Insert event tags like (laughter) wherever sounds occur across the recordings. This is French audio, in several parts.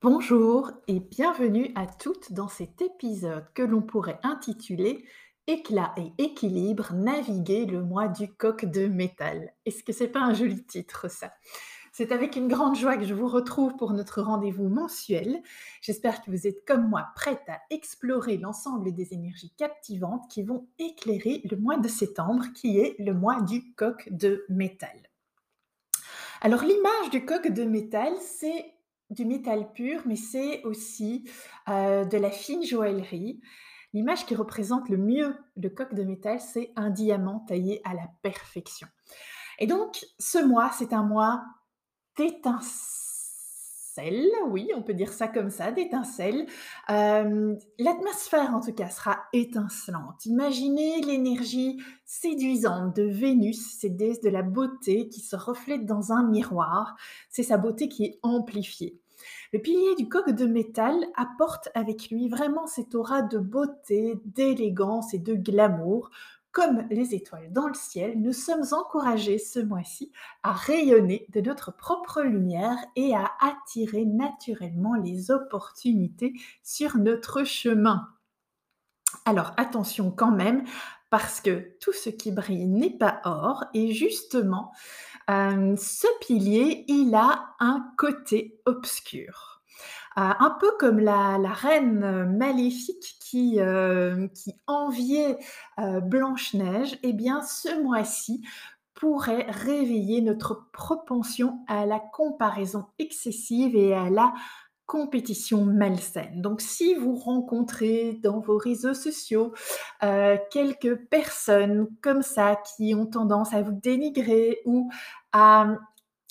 Bonjour et bienvenue à toutes dans cet épisode que l'on pourrait intituler Éclat et équilibre, naviguer le mois du coq de métal. Est-ce que c'est pas un joli titre ça? C'est avec une grande joie que je vous retrouve pour notre rendez-vous mensuel. J'espère que vous êtes comme moi prête à explorer l'ensemble des énergies captivantes qui vont éclairer le mois de septembre qui est le mois du coq de métal. Alors l'image du coq de métal, c'est du métal pur, mais c'est aussi de la fine joaillerie. L'image qui représente le mieux le coq de métal, c'est un diamant taillé à la perfection. Et donc, ce mois, c'est un mois d'étincelles oui, on peut dire ça comme ça, d'étincelles. L'atmosphère, en tout cas, sera étincelante. Imaginez l'énergie séduisante de Vénus, cette déesse de la beauté qui se reflète dans un miroir. C'est sa beauté qui est amplifiée. Le pilier du coq de métal apporte avec lui vraiment cette aura de beauté, d'élégance et de glamour comme les étoiles dans le ciel, nous sommes encouragés ce mois-ci à rayonner de notre propre lumière et à attirer naturellement les opportunités sur notre chemin. Alors attention quand même, parce que tout ce qui brille n'est pas or, et justement, euh, ce pilier, il a un côté obscur. Euh, un peu comme la, reine maléfique qui, euh, enviait euh, Blanche-Neige, eh bien ce mois-ci pourrait réveiller notre propension à la comparaison excessive et à la compétition malsaine. Donc si vous rencontrez dans vos réseaux sociaux quelques personnes comme ça qui ont tendance à vous dénigrer ou à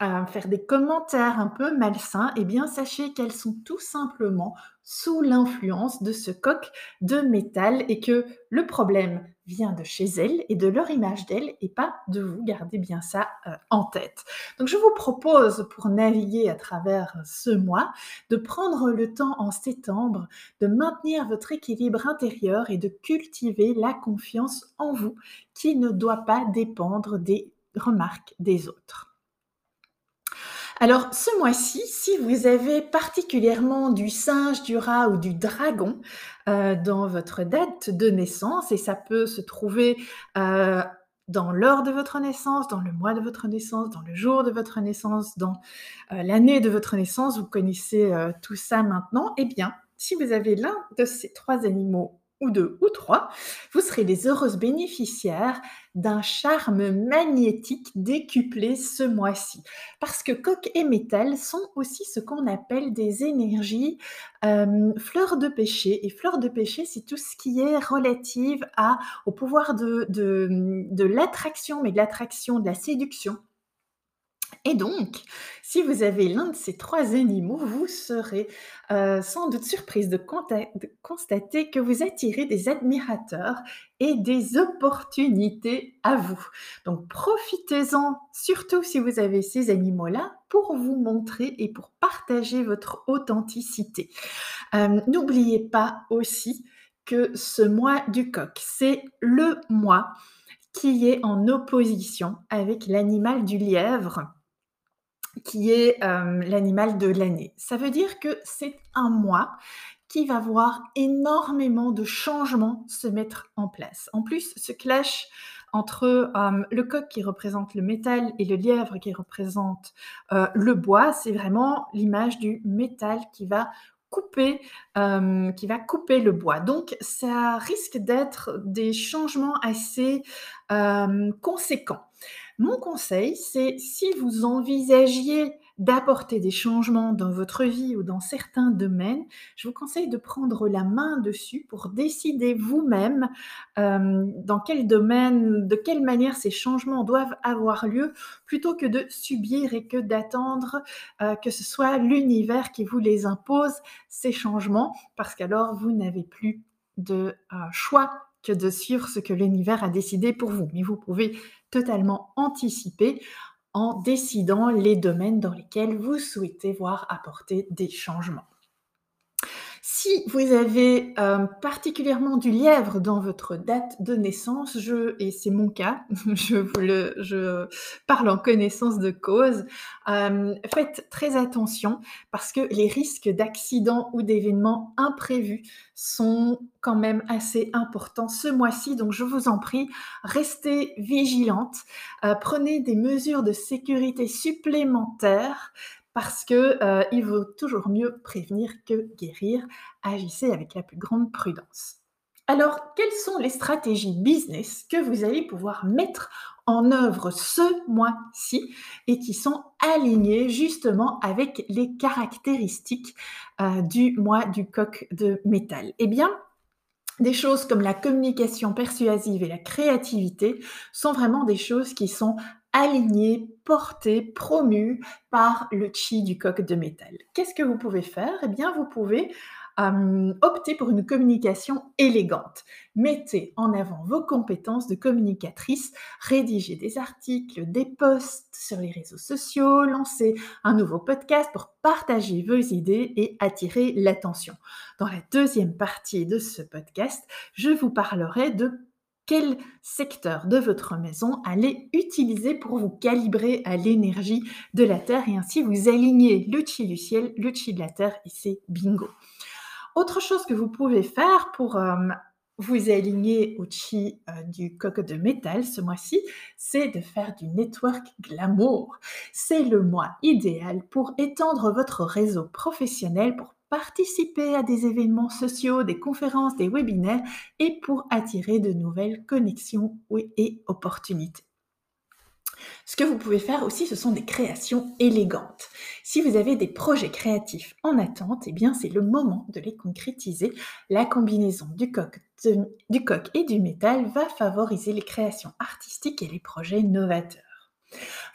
à faire des commentaires un peu malsains, eh bien sachez qu'elles sont tout simplement sous l'influence de ce coq de métal et que le problème vient de chez elles et de leur image d'elles et pas de vous. Gardez bien ça euh, en tête. Donc je vous propose pour naviguer à travers ce mois de prendre le temps en septembre de maintenir votre équilibre intérieur et de cultiver la confiance en vous qui ne doit pas dépendre des remarques des autres. Alors, ce mois-ci, si vous avez particulièrement du singe, du rat ou du dragon euh, dans votre date de naissance, et ça peut se trouver euh, dans l'heure de votre naissance, dans le mois de votre naissance, dans le jour de votre naissance, dans euh, l'année de votre naissance, vous connaissez tout ça maintenant, eh bien, si vous avez l'un de ces trois animaux ou deux ou trois, vous serez les heureuses bénéficiaires d'un charme magnétique décuplé ce mois-ci. Parce que coq et métal sont aussi ce qu'on appelle des énergies euh, fleurs de péché. Et fleurs de péché, c'est tout ce qui est relative au pouvoir de l'attraction, mais de l'attraction, de la séduction et donc, si vous avez l'un de ces trois animaux, vous serez euh, sans doute surprise de, constater que vous attirez des admirateurs et des opportunités à vous. Donc, profitez-en, surtout si vous avez ces animaux-là, pour vous montrer et pour partager votre authenticité. Euh, n'oubliez pas aussi que ce mois du coq, c'est le mois qui est en opposition avec l'animal du lièvre qui est l'animal de l'année. Ça veut dire que c'est un mois qui va voir énormément de changements se mettre en place. En plus, ce clash entre le coq qui représente le métal et le lièvre qui représente le bois, c'est vraiment l'image du métal qui va couper, qui va couper le bois. Donc ça risque d'être des changements assez conséquents. Mon conseil, c'est si vous envisagiez d'apporter des changements dans votre vie ou dans certains domaines, je vous conseille de prendre la main dessus pour décider vous-même dans quel domaine, de quelle manière ces changements doivent avoir lieu, plutôt que de subir et que d'attendre que ce soit l'univers qui vous les impose, ces changements, parce qu'alors vous n'avez plus de choix que de suivre ce que l'univers a décidé pour vous. Mais vous pouvez totalement anticiper en décidant les domaines dans lesquels vous souhaitez voir apporter des changements. Si vous avez euh, particulièrement du lièvre dans votre date de naissance, je, et c'est mon cas, (laughs) je, vous le, parle en connaissance de cause, euh, faites très attention parce que les risques d'accidents ou d'événements imprévus sont quand même assez importants ce mois-ci. Donc je vous en prie, restez vigilante, euh, prenez des mesures de sécurité supplémentaires parce que euh, il vaut toujours mieux prévenir que guérir. Agissez avec la plus grande prudence. Alors, quelles sont les stratégies business que vous allez pouvoir mettre en œuvre ce mois-ci et qui sont alignées justement avec les caractéristiques euh, du mois du coq de métal? Eh bien, des choses comme la communication persuasive et la créativité sont vraiment des choses qui sont aligné, porté, promu par le chi du coq de métal. Qu'est-ce que vous pouvez faire? Eh bien, vous pouvez opter pour une communication élégante. Mettez en avant vos compétences de communicatrice, rédigez des articles, des posts sur les réseaux sociaux, lancez un nouveau podcast pour partager vos idées et attirer l'attention. Dans la deuxième partie de ce podcast, je vous parlerai de quel secteur de votre maison allez utiliser pour vous calibrer à l'énergie de la Terre et ainsi vous aligner le chi du ciel, le chi de la Terre et c'est bingo. Autre chose que vous pouvez faire pour euh, vous aligner au chi euh, du coq de métal ce mois-ci, c'est de faire du network glamour. C'est le mois idéal pour étendre votre réseau professionnel, pour participer à des événements sociaux, des conférences, des webinaires et pour attirer de nouvelles connexions et opportunités. Ce que vous pouvez faire aussi, ce sont des créations élégantes. Si vous avez des projets créatifs en attente, eh bien c'est le moment de les concrétiser. La combinaison du coq, du coq et du métal va favoriser les créations artistiques et les projets novateurs.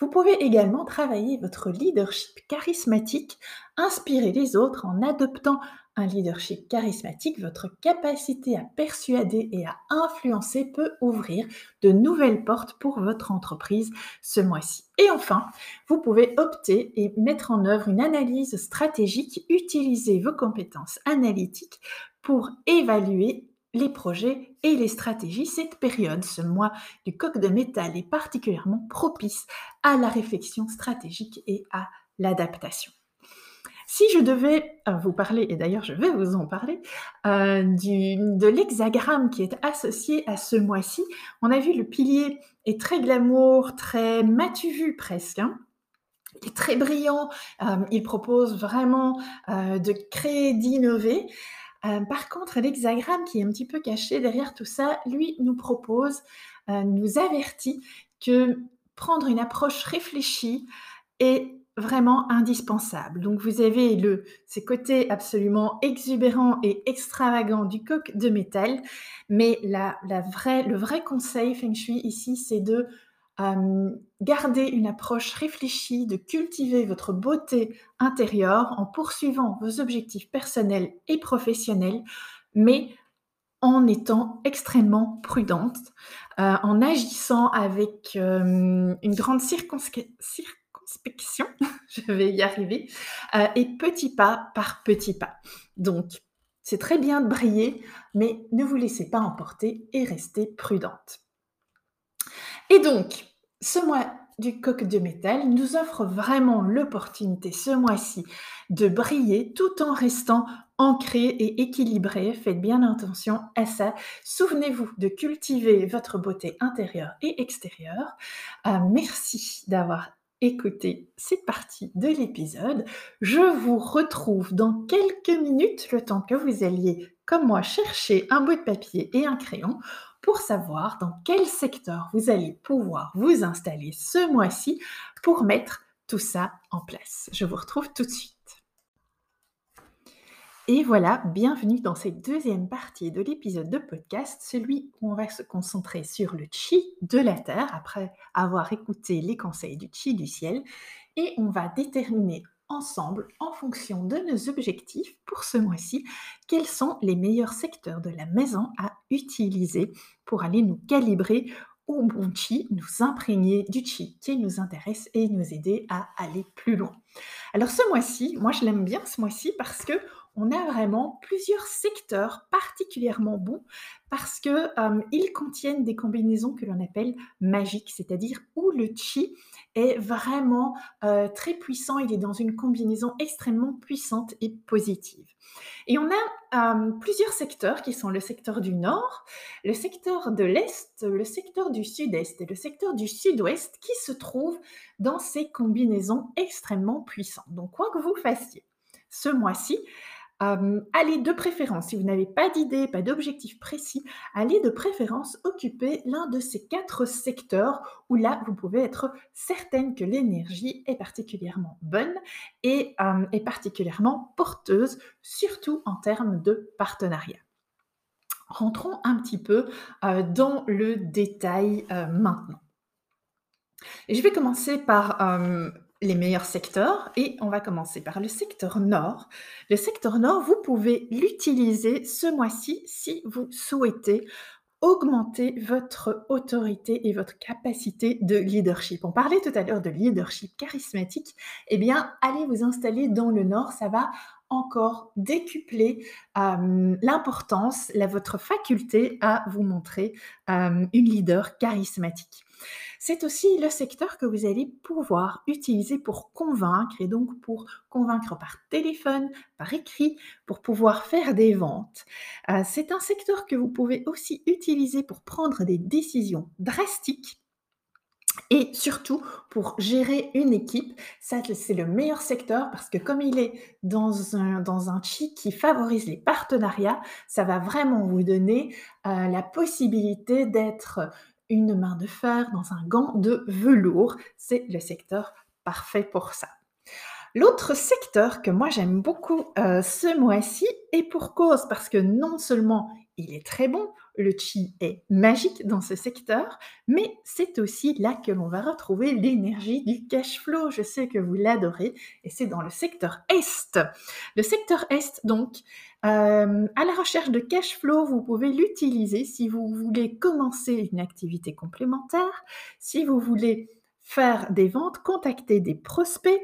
Vous pouvez également travailler votre leadership charismatique, inspirer les autres en adoptant un leadership charismatique. Votre capacité à persuader et à influencer peut ouvrir de nouvelles portes pour votre entreprise ce mois-ci. Et enfin, vous pouvez opter et mettre en œuvre une analyse stratégique, utiliser vos compétences analytiques pour évaluer les projets et les stratégies. Cette période, ce mois du coq de métal, est particulièrement propice à la réflexion stratégique et à l'adaptation. Si je devais euh, vous parler, et d'ailleurs je vais vous en parler, euh, de l'hexagramme qui est associé à ce mois-ci, on a vu le pilier est très glamour, très matu vu presque. Hein. est très brillant, euh, il propose vraiment de créer, d'innover. Euh, par contre, l'hexagramme qui est un petit peu caché derrière tout ça, lui nous propose, euh, nous avertit que prendre une approche réfléchie est vraiment indispensable. Donc vous avez le, ces côtés absolument exubérants et extravagants du coq de métal, mais la, la le vrai conseil Feng Shui ici, c'est de garder une approche réfléchie, de cultiver votre beauté intérieure en poursuivant vos objectifs personnels et professionnels, mais en étant extrêmement prudente, euh, en agissant avec une grande circonspection, (laughs) je vais y arriver, euh, et petit pas par petit pas. Donc, c'est très bien de briller, mais ne vous laissez pas emporter et restez prudente. Et donc, ce mois du coq de métal nous offre vraiment l'opportunité ce mois-ci de briller tout en restant ancré et équilibré. Faites bien attention à ça. Souvenez-vous de cultiver votre beauté intérieure et extérieure. Euh, merci d'avoir écouter cette partie de l'épisode. Je vous retrouve dans quelques minutes, le temps que vous alliez, comme moi, chercher un bout de papier et un crayon pour savoir dans quel secteur vous allez pouvoir vous installer ce mois-ci pour mettre tout ça en place. Je vous retrouve tout de suite. Et voilà, bienvenue dans cette deuxième partie de l'épisode de podcast, celui où on va se concentrer sur le chi de la Terre après avoir écouté les conseils du chi du ciel et on va déterminer ensemble, en fonction de nos objectifs pour ce mois-ci, quels sont les meilleurs secteurs de la maison à utiliser pour aller nous calibrer au bon chi, nous imprégner du chi qui nous intéresse et nous aider à aller plus loin. Alors ce mois-ci, moi je l'aime bien ce mois-ci parce que on a vraiment plusieurs secteurs particulièrement bons parce qu'ils euh, contiennent des combinaisons que l'on appelle magiques, c'est-à-dire où le chi est vraiment euh, très puissant, il est dans une combinaison extrêmement puissante et positive. Et on a euh, plusieurs secteurs qui sont le secteur du nord, le secteur de l'est, le secteur du sud-est et le secteur du sud-ouest qui se trouvent dans ces combinaisons extrêmement puissantes. Donc quoi que vous fassiez ce mois-ci, allez de préférence, si vous n'avez pas d'idée, pas d'objectif précis, allez de préférence occuper l'un de ces quatre secteurs où là, vous pouvez être certaine que l'énergie est particulièrement bonne et est particulièrement porteuse, surtout en termes de partenariat. Rentrons un petit peu dans le détail maintenant. je vais commencer par les meilleurs secteurs et on va commencer par le secteur nord. Le secteur nord, vous pouvez l'utiliser ce mois-ci si vous souhaitez augmenter votre autorité et votre capacité de leadership. On parlait tout à l'heure de leadership charismatique. Eh bien, allez vous installer dans le nord, ça va encore décupler euh, l'importance, votre faculté à vous montrer euh, une leader charismatique. C'est aussi le secteur que vous allez pouvoir utiliser pour convaincre et donc pour convaincre par téléphone, par écrit, pour pouvoir faire des ventes. Euh, c'est un secteur que vous pouvez aussi utiliser pour prendre des décisions drastiques et surtout pour gérer une équipe. C'est le meilleur secteur parce que comme il est dans un, dans chi qui favorise les partenariats, ça va vraiment vous donner euh, la possibilité d'être une main de fer dans un gant de velours. C'est le secteur parfait pour ça. L'autre secteur que moi j'aime beaucoup euh, ce mois-ci, et pour cause, parce que non seulement il est très bon, le chi est magique dans ce secteur, mais c'est aussi là que l'on va retrouver l'énergie du cash flow. Je sais que vous l'adorez, et c'est dans le secteur Est. Le secteur Est, donc, euh, à la recherche de cash flow, vous pouvez l'utiliser si vous voulez commencer une activité complémentaire, si vous voulez faire des ventes, contacter des prospects,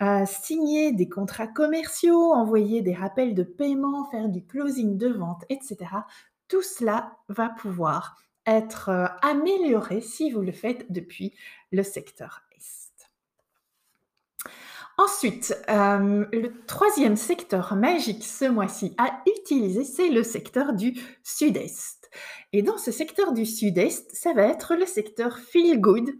euh, signer des contrats commerciaux, envoyer des rappels de paiement, faire du closing de vente, etc. Tout cela va pouvoir être euh, amélioré si vous le faites depuis le secteur Ensuite, euh, le troisième secteur magique ce mois-ci à utiliser, c'est le secteur du sud-est. Et dans ce secteur du sud-est, ça va être le secteur feel good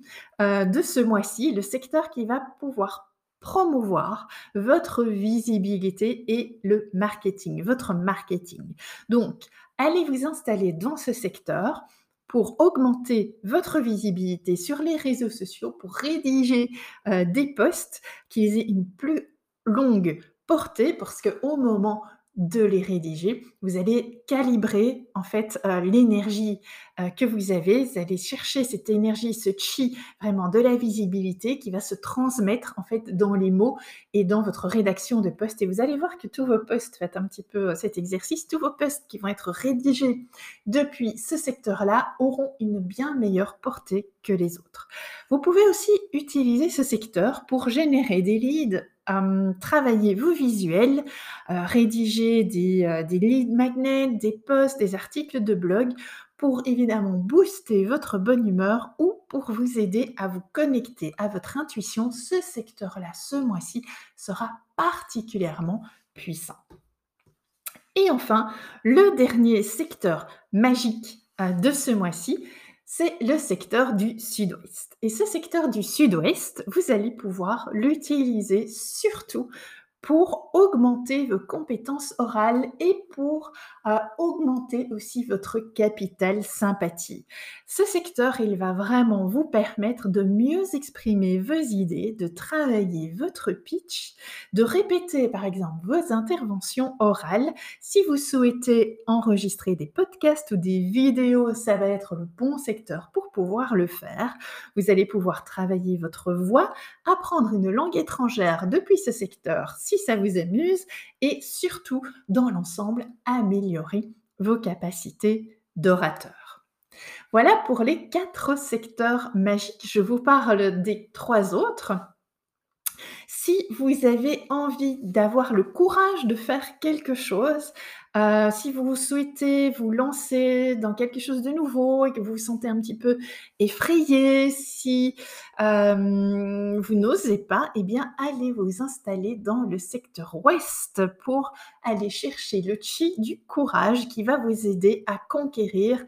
euh, de ce mois-ci, le secteur qui va pouvoir promouvoir votre visibilité et le marketing, votre marketing. Donc, allez vous installer dans ce secteur pour augmenter votre visibilité sur les réseaux sociaux, pour rédiger euh, des posts qui aient une plus longue portée, parce qu'au moment de les rédiger. Vous allez calibrer en fait euh, l'énergie euh, que vous avez. Vous allez chercher cette énergie, ce chi, vraiment de la visibilité qui va se transmettre en fait dans les mots et dans votre rédaction de posts. Et vous allez voir que tous vos posts, faites un petit peu euh, cet exercice, tous vos posts qui vont être rédigés depuis ce secteur-là auront une bien meilleure portée que les autres. Vous pouvez aussi utiliser ce secteur pour générer des leads travailler vos visuels, euh, rédiger des, euh, des lead magnets, des posts, des articles de blog pour évidemment booster votre bonne humeur ou pour vous aider à vous connecter à votre intuition. Ce secteur-là, ce mois-ci, sera particulièrement puissant. Et enfin, le dernier secteur magique euh, de ce mois-ci, c'est le secteur du sud-ouest. Et ce secteur du sud-ouest, vous allez pouvoir l'utiliser surtout pour augmenter vos compétences orales et pour euh, augmenter aussi votre capital sympathie. Ce secteur, il va vraiment vous permettre de mieux exprimer vos idées, de travailler votre pitch, de répéter par exemple vos interventions orales. Si vous souhaitez enregistrer des podcasts ou des vidéos, ça va être le bon secteur pour pouvoir le faire. Vous allez pouvoir travailler votre voix, apprendre une langue étrangère depuis ce secteur ça vous amuse et surtout, dans l'ensemble, améliorer vos capacités d'orateur. Voilà pour les quatre secteurs magiques. Je vous parle des trois autres. Si vous avez envie d'avoir le courage de faire quelque chose, euh, si vous souhaitez vous lancer dans quelque chose de nouveau et que vous vous sentez un petit peu effrayé, si euh, vous n'osez pas, eh bien, allez vous installer dans le secteur ouest pour aller chercher le chi du courage qui va vous aider à conquérir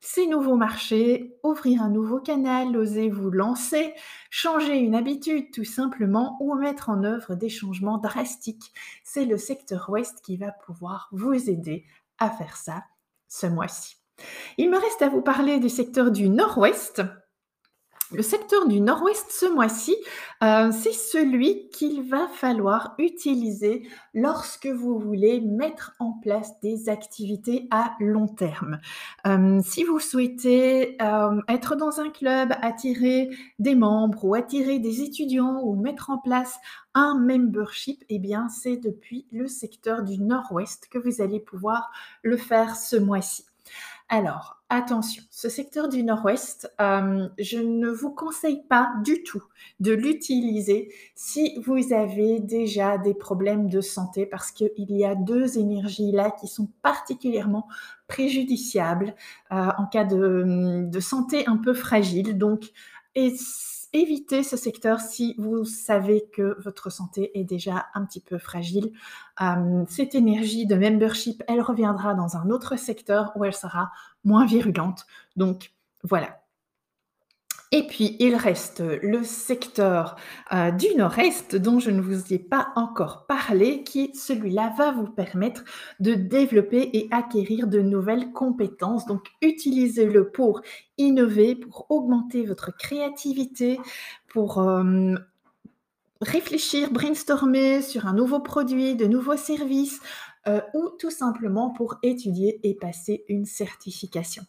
ces nouveaux marchés, ouvrir un nouveau canal, oser vous lancer, changer une habitude tout simplement ou mettre en œuvre des changements drastiques. C'est le secteur ouest qui va pouvoir vous aider à faire ça ce mois-ci. Il me reste à vous parler du secteur du nord-ouest le secteur du nord-ouest ce mois-ci, euh, c'est celui qu'il va falloir utiliser lorsque vous voulez mettre en place des activités à long terme. Euh, si vous souhaitez euh, être dans un club, attirer des membres ou attirer des étudiants ou mettre en place un membership, eh bien c'est depuis le secteur du nord-ouest que vous allez pouvoir le faire ce mois-ci. Alors, attention, ce secteur du nord-ouest, euh, je ne vous conseille pas du tout de l'utiliser si vous avez déjà des problèmes de santé parce qu'il y a deux énergies là qui sont particulièrement préjudiciables euh, en cas de, de, santé un peu fragile. Donc, et évitez ce secteur si vous savez que votre santé est déjà un petit peu fragile. Euh, cette énergie de membership, elle reviendra dans un autre secteur où elle sera moins virulente. Donc voilà, et puis, il reste le secteur euh, du nord-est dont je ne vous ai pas encore parlé, qui celui-là va vous permettre de développer et acquérir de nouvelles compétences. Donc, utilisez-le pour innover, pour augmenter votre créativité, pour euh, réfléchir, brainstormer sur un nouveau produit, de nouveaux services, euh, ou tout simplement pour étudier et passer une certification.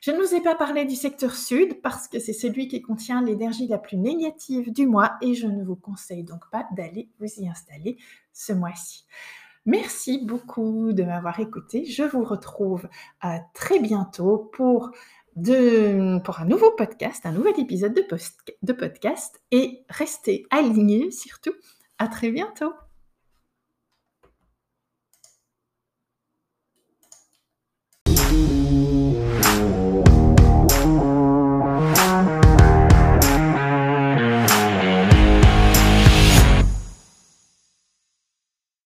Je ne vous ai pas parlé du secteur sud parce que c'est celui qui contient l'énergie la plus négative du mois et je ne vous conseille donc pas d'aller vous y installer ce mois-ci. Merci beaucoup de m'avoir écouté. Je vous retrouve euh, très bientôt pour, pour un nouveau podcast, un nouvel épisode de, de podcast et restez alignés surtout. À très bientôt.